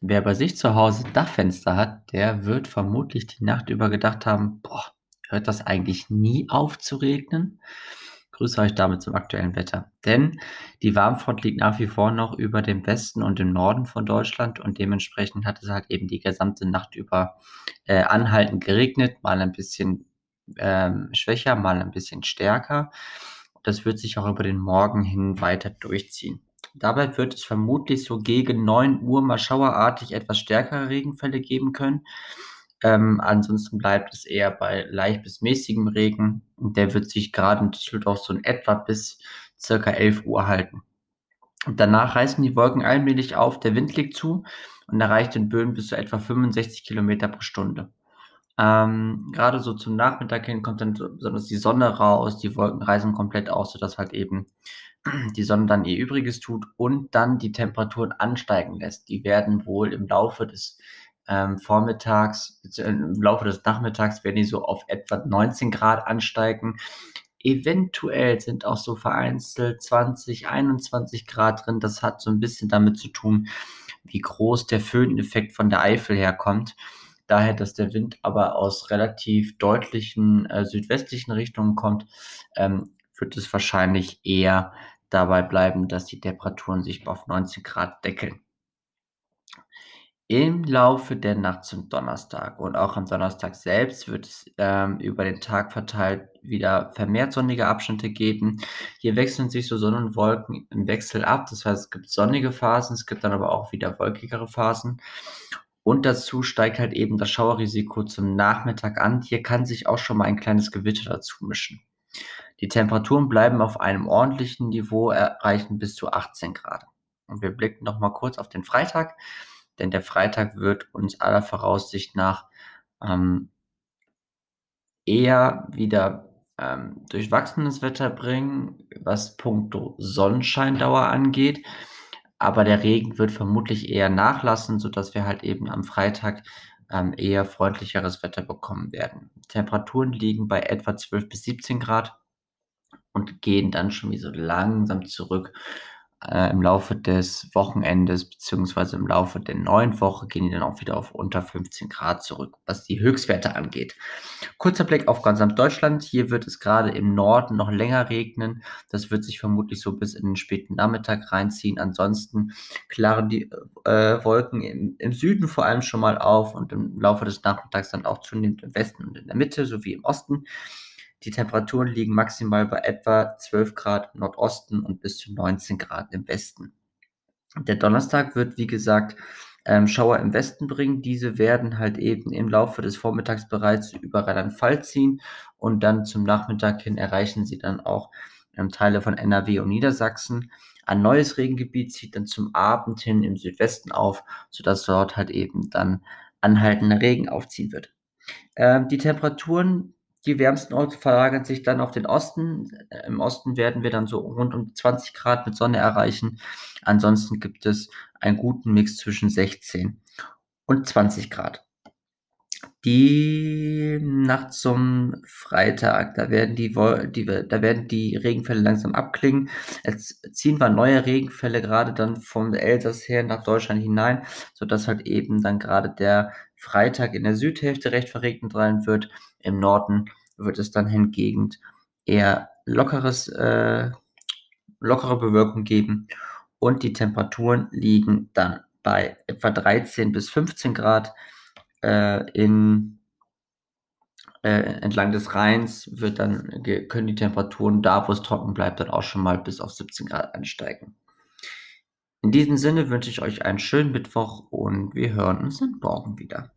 Wer bei sich zu Hause Dachfenster hat, der wird vermutlich die Nacht über gedacht haben: „Boah, hört das eigentlich nie auf zu regnen?“ Grüße euch damit zum aktuellen Wetter. Denn die Warmfront liegt nach wie vor noch über dem Westen und dem Norden von Deutschland und dementsprechend hat es halt eben die gesamte Nacht über, äh, anhaltend geregnet, mal ein bisschen, ähm, schwächer, mal ein bisschen stärker. Das wird sich auch über den Morgen hin weiter durchziehen. Dabei wird es vermutlich so gegen 9 Uhr mal schauerartig etwas stärkere Regenfälle geben können. Ähm, ansonsten bleibt es eher bei leicht bis mäßigem Regen der wird sich gerade in Düsseldorf so in etwa bis circa 11 Uhr halten. Und danach reißen die Wolken allmählich auf, der Wind legt zu und erreicht in Böen bis zu etwa 65 Kilometer pro Stunde. Ähm, gerade so zum Nachmittag hin kommt dann besonders die Sonne raus, die Wolken reißen komplett aus, sodass halt eben die Sonne dann ihr Übriges tut und dann die Temperaturen ansteigen lässt. Die werden wohl im Laufe des ähm, Vormittags, äh, im Laufe des Nachmittags werden die so auf etwa 19 Grad ansteigen. Eventuell sind auch so vereinzelt 20, 21 Grad drin. Das hat so ein bisschen damit zu tun, wie groß der Föhneffekt von der Eifel herkommt. Daher, dass der Wind aber aus relativ deutlichen äh, südwestlichen Richtungen kommt, ähm, wird es wahrscheinlich eher dabei bleiben, dass die Temperaturen sich auf 19 Grad deckeln. Im Laufe der Nacht zum Donnerstag und auch am Donnerstag selbst wird es ähm, über den Tag verteilt wieder vermehrt sonnige Abschnitte geben. Hier wechseln sich so Sonne und Wolken im Wechsel ab. Das heißt, es gibt sonnige Phasen, es gibt dann aber auch wieder wolkigere Phasen. Und dazu steigt halt eben das Schauerrisiko zum Nachmittag an. Hier kann sich auch schon mal ein kleines Gewitter dazu mischen. Die Temperaturen bleiben auf einem ordentlichen Niveau, erreichen bis zu 18 Grad. Und wir blicken noch mal kurz auf den Freitag denn der Freitag wird uns aller Voraussicht nach ähm, eher wieder ähm, durchwachsenes Wetter bringen, was puncto Sonnenscheindauer angeht. Aber der Regen wird vermutlich eher nachlassen, sodass wir halt eben am Freitag ähm, eher freundlicheres Wetter bekommen werden. Temperaturen liegen bei etwa 12 bis 17 Grad und gehen dann schon wieder so langsam zurück äh, im Laufe des Wochenendes beziehungsweise im Laufe der neuen Woche gehen die dann auch wieder auf unter 15 Grad zurück, was die Höchstwerte angeht. Kurzer Blick auf ganz Deutschland. Hier wird es gerade im Norden noch länger regnen. Das wird sich vermutlich so bis in den späten Nachmittag reinziehen. Ansonsten klaren die äh, Wolken im, im Süden vor allem schon mal auf und im Laufe des Nachmittags dann auch zunehmend im Westen und in der Mitte sowie im Osten. Die Temperaturen liegen maximal bei etwa 12 Grad im Nordosten und bis zu 19 Grad im Westen. Der Donnerstag wird, wie gesagt, ähm, Schauer im Westen bringen. Diese werden halt eben im Laufe des Vormittags bereits über Rheinland-Pfalz ziehen und dann zum Nachmittag hin erreichen sie dann auch ähm, Teile von NRW und Niedersachsen. Ein neues Regengebiet zieht dann zum Abend hin im Südwesten auf, sodass dort halt eben dann anhaltender Regen aufziehen wird. Ähm, die Temperaturen die wärmsten Orte verlagern sich dann auf den Osten. Im Osten werden wir dann so rund um 20 Grad mit Sonne erreichen. Ansonsten gibt es einen guten Mix zwischen 16 und 20 Grad. Die Nacht zum Freitag, da werden die, die, da werden die Regenfälle langsam abklingen. Es ziehen wir neue Regenfälle gerade dann vom Elsass her nach Deutschland hinein, sodass halt eben dann gerade der Freitag in der Südhälfte recht verregnet sein wird. Im Norden wird es dann hingegen eher lockeres, äh, lockere Bewölkung geben und die Temperaturen liegen dann bei etwa 13 bis 15 Grad äh, in, äh, entlang des Rheins wird dann, können die Temperaturen da, wo es trocken bleibt, dann auch schon mal bis auf 17 Grad ansteigen. In diesem Sinne wünsche ich euch einen schönen Mittwoch und wir hören uns dann morgen wieder.